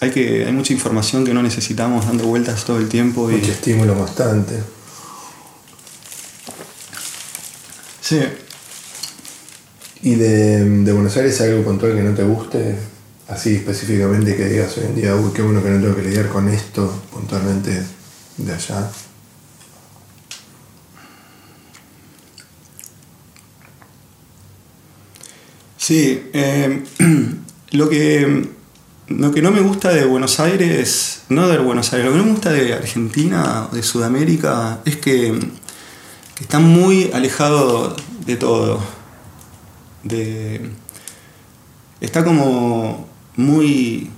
hay, que, hay mucha información que no necesitamos dando vueltas todo el tiempo. Mucho estímulo constante. Sí. ¿Y de, Buenos Aires hay algo puntual que no te guste? Así específicamente que digas hoy en día, uy, qué bueno que no tengo que lidiar con esto puntualmente de allá. Sí, eh, [clears throat] lo, que, lo que no me gusta de Buenos Aires, no de Buenos Aires, lo que no me gusta de Argentina de Sudamérica es que, está muy alejado de todo está como muy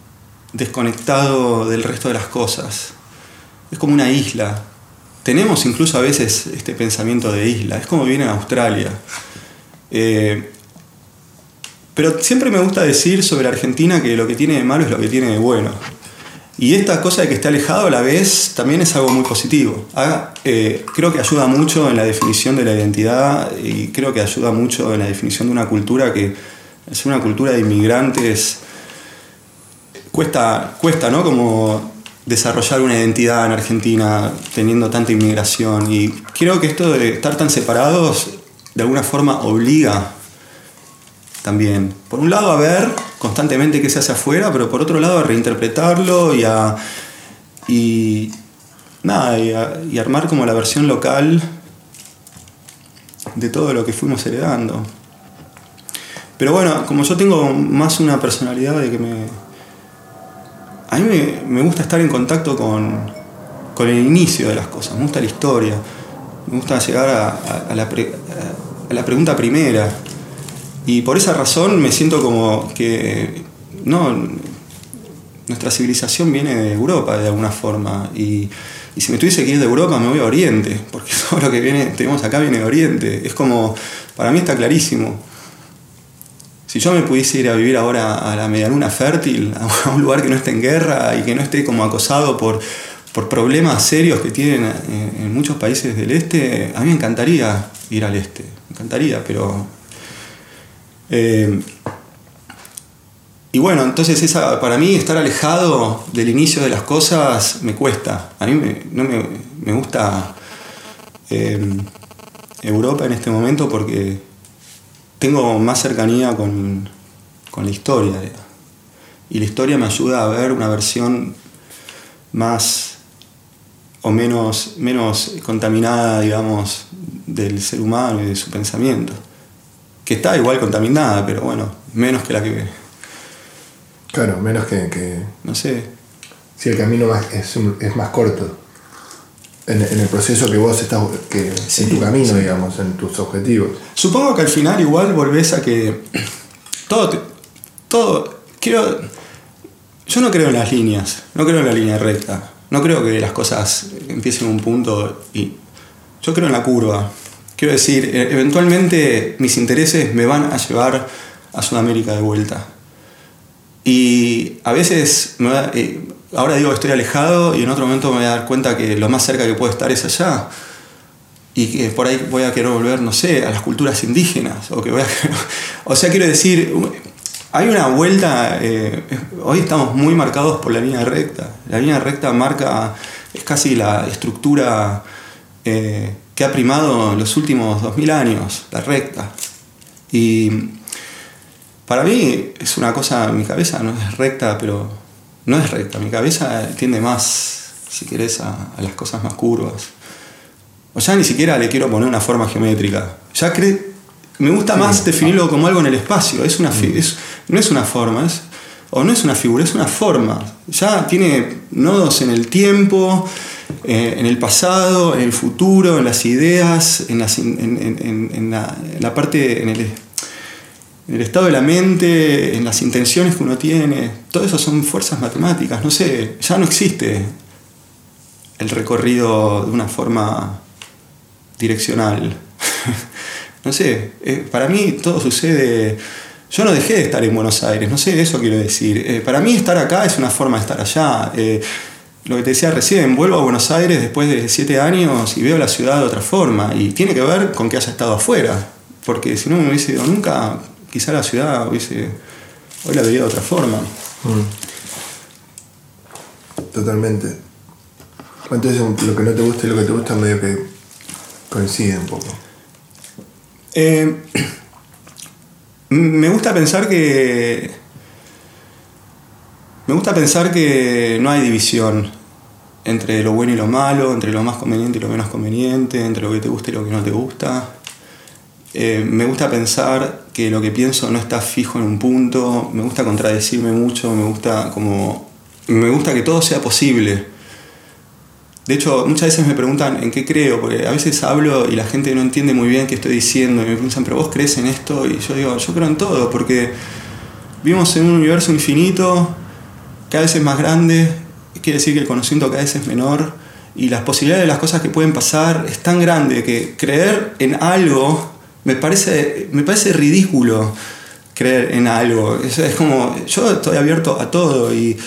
desconectado del resto de las cosas. Es como una isla. Tenemos incluso a veces este pensamiento de isla. Es como viene en Australia. Eh, pero siempre me gusta decir sobre Argentina que lo que tiene de malo es lo que tiene de bueno. Y esta cosa de que esté alejado a la vez también es algo muy positivo. Ah, eh, creo que ayuda mucho en la definición de la identidad y creo que ayuda mucho en la definición de una cultura que es una cultura de inmigrantes. Cuesta, cuesta ¿no? Como desarrollar una identidad en Argentina teniendo tanta inmigración. Y creo que esto de estar tan separados de alguna forma obliga también. Por un lado a ver constantemente qué se hace afuera, pero por otro lado a reinterpretarlo y a. y. nada, y, armar como la versión local de todo lo que fuimos heredando. Pero bueno, como yo tengo más una personalidad de que me. A mí me, gusta estar en contacto con, con, el inicio de las cosas, me gusta la historia, me gusta llegar a, la, a la pregunta primera, y por esa razón me siento como que no, nuestra civilización viene de Europa de alguna forma. Y, si me tuviese que ir de Europa me voy a Oriente, porque [laughs] todo lo que viene, tenemos acá viene de Oriente. Es como, para mí está clarísimo. Si yo me pudiese ir a vivir ahora a la medialuna fértil, [laughs] a un lugar que no esté en guerra y que no esté como acosado por, por problemas serios que tienen en muchos países del este, a mí me encantaría ir al este, me encantaría, pero eh, y bueno, entonces esa, para mí estar alejado del inicio de las cosas me cuesta. A mí me, no me, gusta eh, Europa en este momento porque tengo más cercanía con, con la historia. Y la historia me ayuda a ver una versión más o menos, menos contaminada, digamos, del ser humano y de su pensamiento que está igual contaminada, pero bueno, menos que la que... Claro, menos que... no sé. Si el camino es, es más corto. En, el proceso que vos estás, que, en tu camino, digamos, en tus objetivos. Supongo que al final igual volvés a que todo, todo, quiero, yo no creo en las líneas, no creo en la línea recta, no creo que las cosas empiecen en un punto y yo creo en la curva. Quiero decir, e-, eventualmente mis intereses me van a llevar a Sudamérica de vuelta. Y a veces, eh, ahora digo que estoy alejado y en otro momento me voy a dar cuenta que lo más cerca que puedo estar es allá. Y que por ahí voy a querer volver, no sé, a las culturas indígenas. O, que [laughs] o sea, quiero decir, hay una vuelta, eh, hoy estamos muy marcados por la línea recta. La línea recta marca, es casi la estructura eh, que ha primado los últimos 2000 años, la recta. Y para mí es una cosa, mi cabeza no es recta, pero no es recta, mi cabeza tiende más, si querés, a, las cosas más curvas. O ya ni siquiera le quiero poner una forma geométrica. Ya me gusta más definirlo como algo en el espacio. Es una, mm. no es una forma, es, o no es una figura, es una forma. Ya tiene nodos en el tiempo, eh, en el pasado, en el futuro, en las ideas, en, la, parte, en el, estado de la mente, en las intenciones que uno tiene. Todo eso son fuerzas matemáticas, no sé, ya no existe el recorrido de una forma direccional. [laughs] no sé, eh, para mí todo sucede yo no dejé de estar en Buenos Aires, no sé, eso quiero decir. Eh, para mí estar acá es una forma de estar allá. Lo que te decía recién, vuelvo a Buenos Aires después de siete años y veo la ciudad de otra forma. Y tiene que ver con que haya estado afuera. Porque si no me hubiese ido nunca, quizá la ciudad hubiese. Hoy la vería de otra forma. Mm. Totalmente. Entonces lo que no te gusta y lo que te gusta medio que coinciden un poco. Eh, [clears throat] me gusta pensar que. Me gusta pensar que no hay división entre lo bueno y lo malo, entre lo más conveniente y lo menos conveniente, entre lo que te gusta y lo que no te gusta. Eh, me gusta pensar que lo que pienso no está fijo en un punto, me gusta contradecirme mucho, me gusta como. Me gusta que todo sea posible. De hecho, muchas veces me preguntan en qué creo, porque a veces hablo y la gente no entiende muy bien qué estoy diciendo, y me preguntan, pero vos crees en esto, y yo digo, yo creo en todo, porque vivimos en un universo infinito, cada vez es más grande, quiere decir que el conocimiento cada vez es menor, y las posibilidades de las cosas que pueden pasar es tan grande que creer en algo me parece, me parece ridículo creer en algo. Es, es como, yo estoy abierto a todo y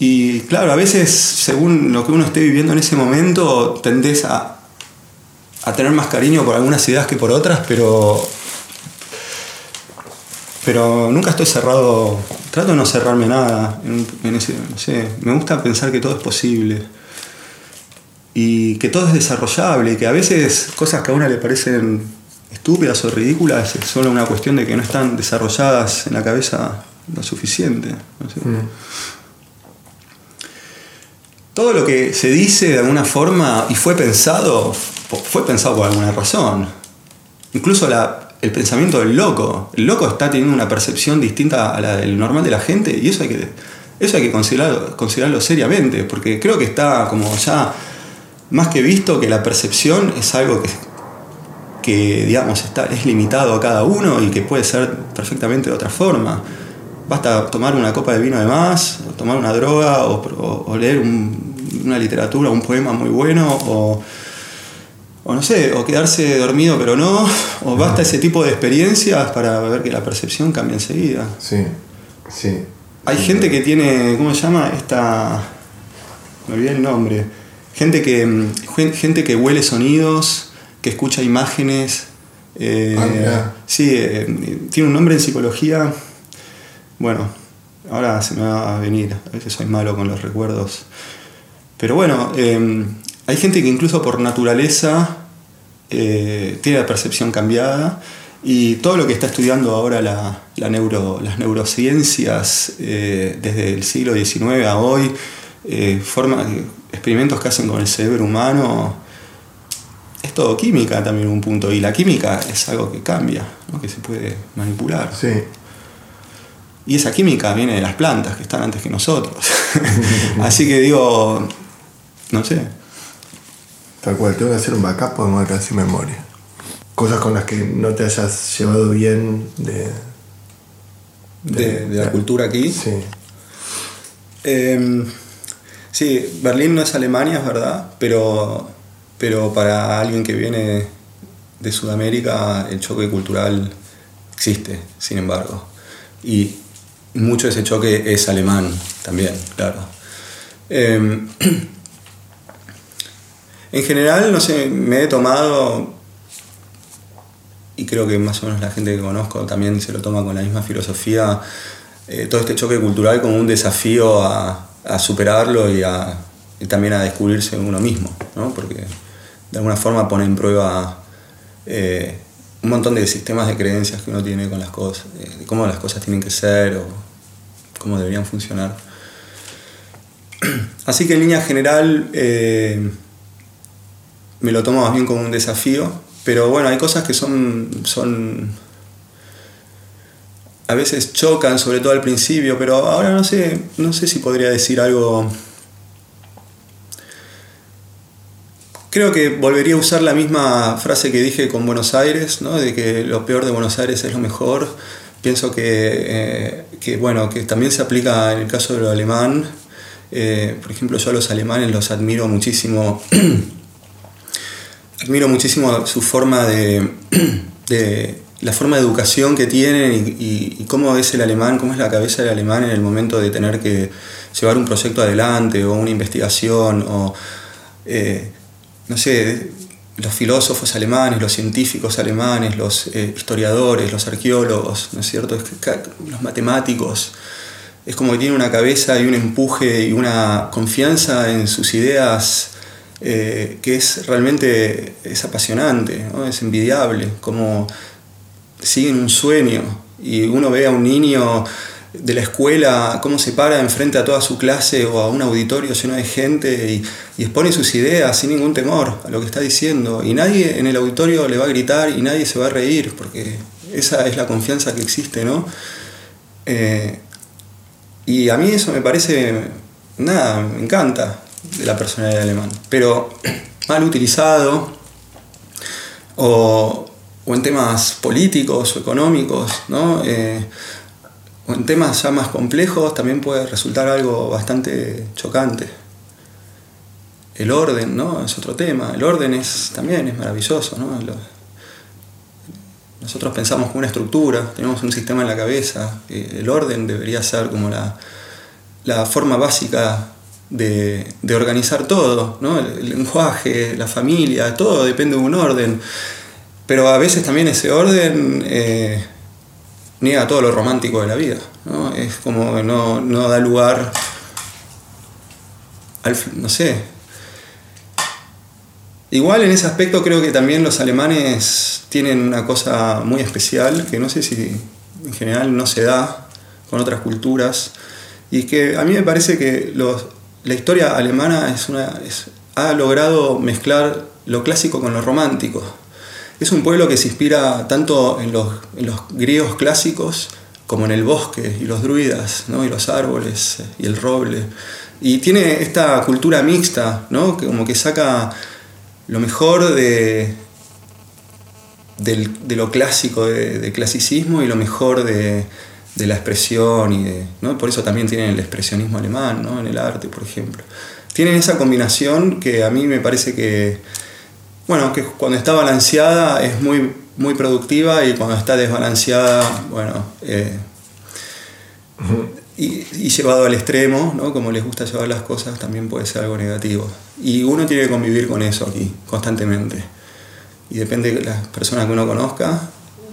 y claro, a veces, según lo que uno esté viviendo en ese momento, tendés a, tener más cariño por algunas ideas que por otras, pero. Pero nunca estoy cerrado. Trato de no cerrarme nada. En, ese, no sé, me gusta pensar que todo es posible. Y que todo es desarrollable. Y que a veces cosas que a una le parecen estúpidas o ridículas es solo una cuestión de que no están desarrolladas en la cabeza lo suficiente. No sé. Mm todo lo que se dice de alguna forma y fue pensado, fue pensado por alguna razón. Incluso el pensamiento del loco. El loco está teniendo una percepción distinta a la del normal de la gente y eso hay que, eso hay que considerarlo, considerarlo seriamente, porque creo que está como ya más que visto que la percepción es algo que, digamos, está, es limitado a cada uno y que puede ser perfectamente de otra forma. Basta tomar una copa de vino de más, o tomar una droga, o, leer una literatura, un poema muy bueno, o, no sé, o quedarse dormido pero no, o basta ese tipo de experiencias para ver que la percepción cambia enseguida. Sí, sí. Hay gente que tiene, ¿cómo se llama? Esta. Me olvidé el nombre. Gente que, mm, gente que huele sonidos, que escucha imágenes. Eh, ah, sí, eh, tiene un nombre en psicología bueno, ahora se me va a venir, a veces soy malo con los recuerdos. Pero bueno, em, hay gente que incluso por naturaleza eh, tiene la percepción cambiada y todo lo que está estudiando ahora la, neuro, las neurociencias eh, desde el siglo XIX a hoy, eh, forma, experimentos que hacen con el cerebro humano, es todo química también un punto y la química es algo que cambia, que se puede manipular. Sí. Y esa química viene de las plantas que están antes que nosotros. [laughs] Así que digo, no sé. Tal cual, tengo que hacer un backup porque voy sin memoria. Cosas con las que no te hayas llevado bien de. de, la cultura aquí. Sí. Em, sí, Berlín no es Alemania, es verdad, pero, pero para alguien que viene de Sudamérica el choque cultural existe, sin embargo. Y mucho de ese choque es alemán también, claro. Em, [clears throat] en general, no sé, me he tomado, y creo que más o menos la gente que conozco también se lo toma con la misma filosofía, eh, todo este choque cultural como un desafío a, superarlo y, también a descubrirse uno mismo, ¿no? porque de alguna forma pone en prueba eh, un montón de sistemas de creencias que uno tiene con las cosas, de cómo las cosas tienen que ser o cómo deberían funcionar. [clears throat] Así que en línea general eh, me lo tomo más bien como un desafío, pero bueno, hay cosas que son, son a veces chocan, sobre todo al principio, pero ahora no sé, no sé si podría decir algo Creo que volvería a usar la misma frase que dije con Buenos Aires, ¿no? de que lo peor de Buenos Aires es lo mejor. Pienso que, eh, bueno, que también se aplica en el caso de lo alemán. Eh, por ejemplo, yo a los alemanes los admiro muchísimo. [clears throat] admiro muchísimo su forma [clears throat] de, la forma de educación que tienen y, cómo es el alemán, cómo es la cabeza del alemán en el momento de tener que llevar un proyecto adelante o una investigación o, eh, no sé, los filósofos alemanes, los científicos alemanes, los eh, historiadores, los arqueólogos, ¿no es cierto? los matemáticos. Es como que tienen una cabeza y un empuje y una confianza en sus ideas eh, que es realmente es apasionante, es envidiable, como siguen un sueño y uno ve a un niño de la escuela, cómo se para enfrente a toda su clase o a un auditorio lleno de gente y, expone sus ideas sin ningún temor a lo que está diciendo. Y nadie en el auditorio le va a gritar y nadie se va a reír, porque esa es la confianza que existe, ¿no? Eh, y a mí eso me parece, nada, me encanta de la personalidad alemán. Pero [clears throat] mal utilizado o, o en temas políticos o económicos, ¿no? Eh, o en temas ya más complejos también puede resultar algo bastante chocante. El orden, ¿no? Es otro tema. El orden es, también es maravilloso, ¿no? nosotros pensamos con una estructura, tenemos un sistema en la cabeza. Eh, el orden debería ser como la, la forma básica de, organizar todo, ¿no? el, lenguaje, la familia, todo depende de un orden. Pero a veces también ese orden eh, niega todo lo romántico de la vida. ¿no? Es como que no, da lugar al. no sé. Igual en ese aspecto creo que también los alemanes tienen una cosa muy especial que no sé si en general no se da con otras culturas. Y que a mí me parece que la historia alemana es una, ha logrado mezclar lo clásico con lo romántico. Es un pueblo que se inspira tanto en los, griegos clásicos como en el bosque y los druidas, ¿no? y los árboles y el roble. Y tiene esta cultura mixta, ¿no? que como que saca lo mejor de, de lo clásico, de, clasicismo, y lo mejor de, la expresión. Y de, ¿no? Por eso también tienen el expresionismo alemán, ¿no? en el arte, por ejemplo. Tienen esa combinación que a mí me parece que bueno, que cuando está balanceada es muy, muy productiva y cuando está desbalanceada, bueno, eh, y, llevado al extremo, ¿no? como les gusta llevar las cosas, también puede ser algo negativo. Y uno tiene que convivir con eso aquí, constantemente. Y depende de la persona que uno conozca,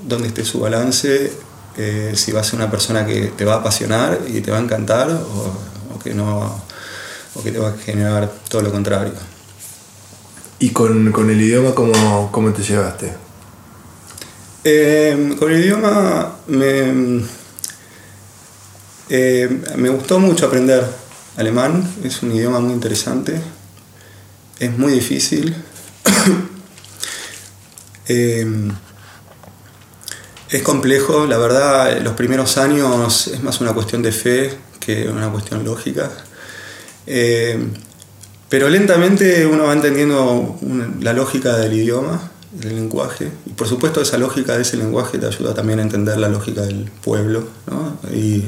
dónde esté su balance, eh, si va a ser una persona que te va a apasionar y te va a encantar o, que no, o que te va a generar todo lo contrario. ¿Y con, el idioma cómo, cómo te llevaste? Eh, con el idioma me, eh, me gustó mucho aprender alemán, es un idioma muy interesante, es muy difícil. [coughs] Eh, es complejo, la verdad, los primeros años es más una cuestión de fe que una cuestión lógica. Pero lentamente uno va entendiendo la lógica del idioma, del lenguaje, y por supuesto esa lógica de ese lenguaje te ayuda también a entender la lógica del pueblo. ¿no? Y,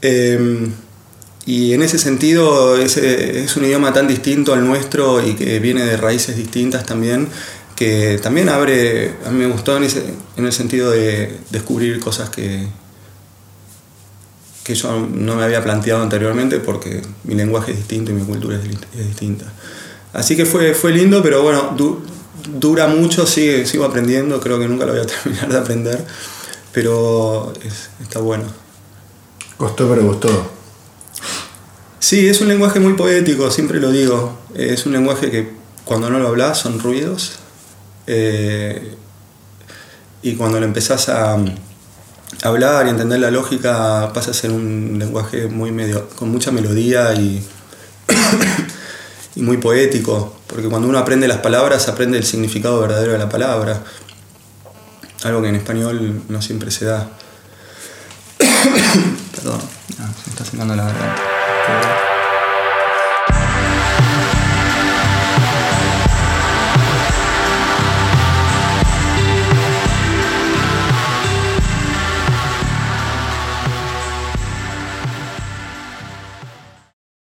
em, en ese sentido es un idioma tan distinto al nuestro y que viene de raíces distintas también, que también abre, a mí me gustó en, ese, en el sentido de descubrir cosas que, que yo no me había planteado anteriormente porque mi lenguaje es distinto y mi cultura es, distinta. Así que fue, fue lindo, pero bueno, dura mucho, sigue, sigo aprendiendo, creo que nunca lo voy a [laughs] terminar de aprender, pero está bueno. Costó, pero gustó. Sí, es un lenguaje muy poético, siempre lo digo. Es un lenguaje que cuando no lo hablas son ruidos. Eh, y cuando lo empezás a, hablar y entender la lógica pasa a ser un lenguaje muy medio, con mucha melodía y, [coughs] y muy poético, porque cuando uno aprende las palabras aprende el significado verdadero de la palabra, algo que en español no siempre se da. [coughs] Perdón, se está sentando la garganta.